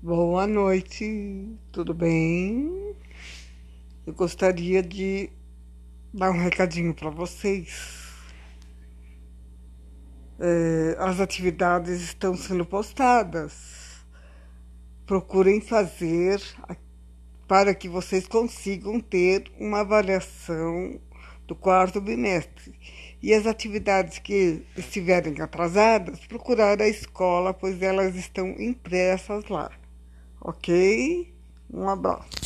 Boa noite, tudo bem? Eu gostaria de dar um recadinho para vocês. É, as atividades estão sendo postadas. Procurem fazer para que vocês consigam ter uma avaliação do quarto bimestre. E as atividades que estiverem atrasadas, procurar a escola, pois elas estão impressas lá. Ok? Um abraço.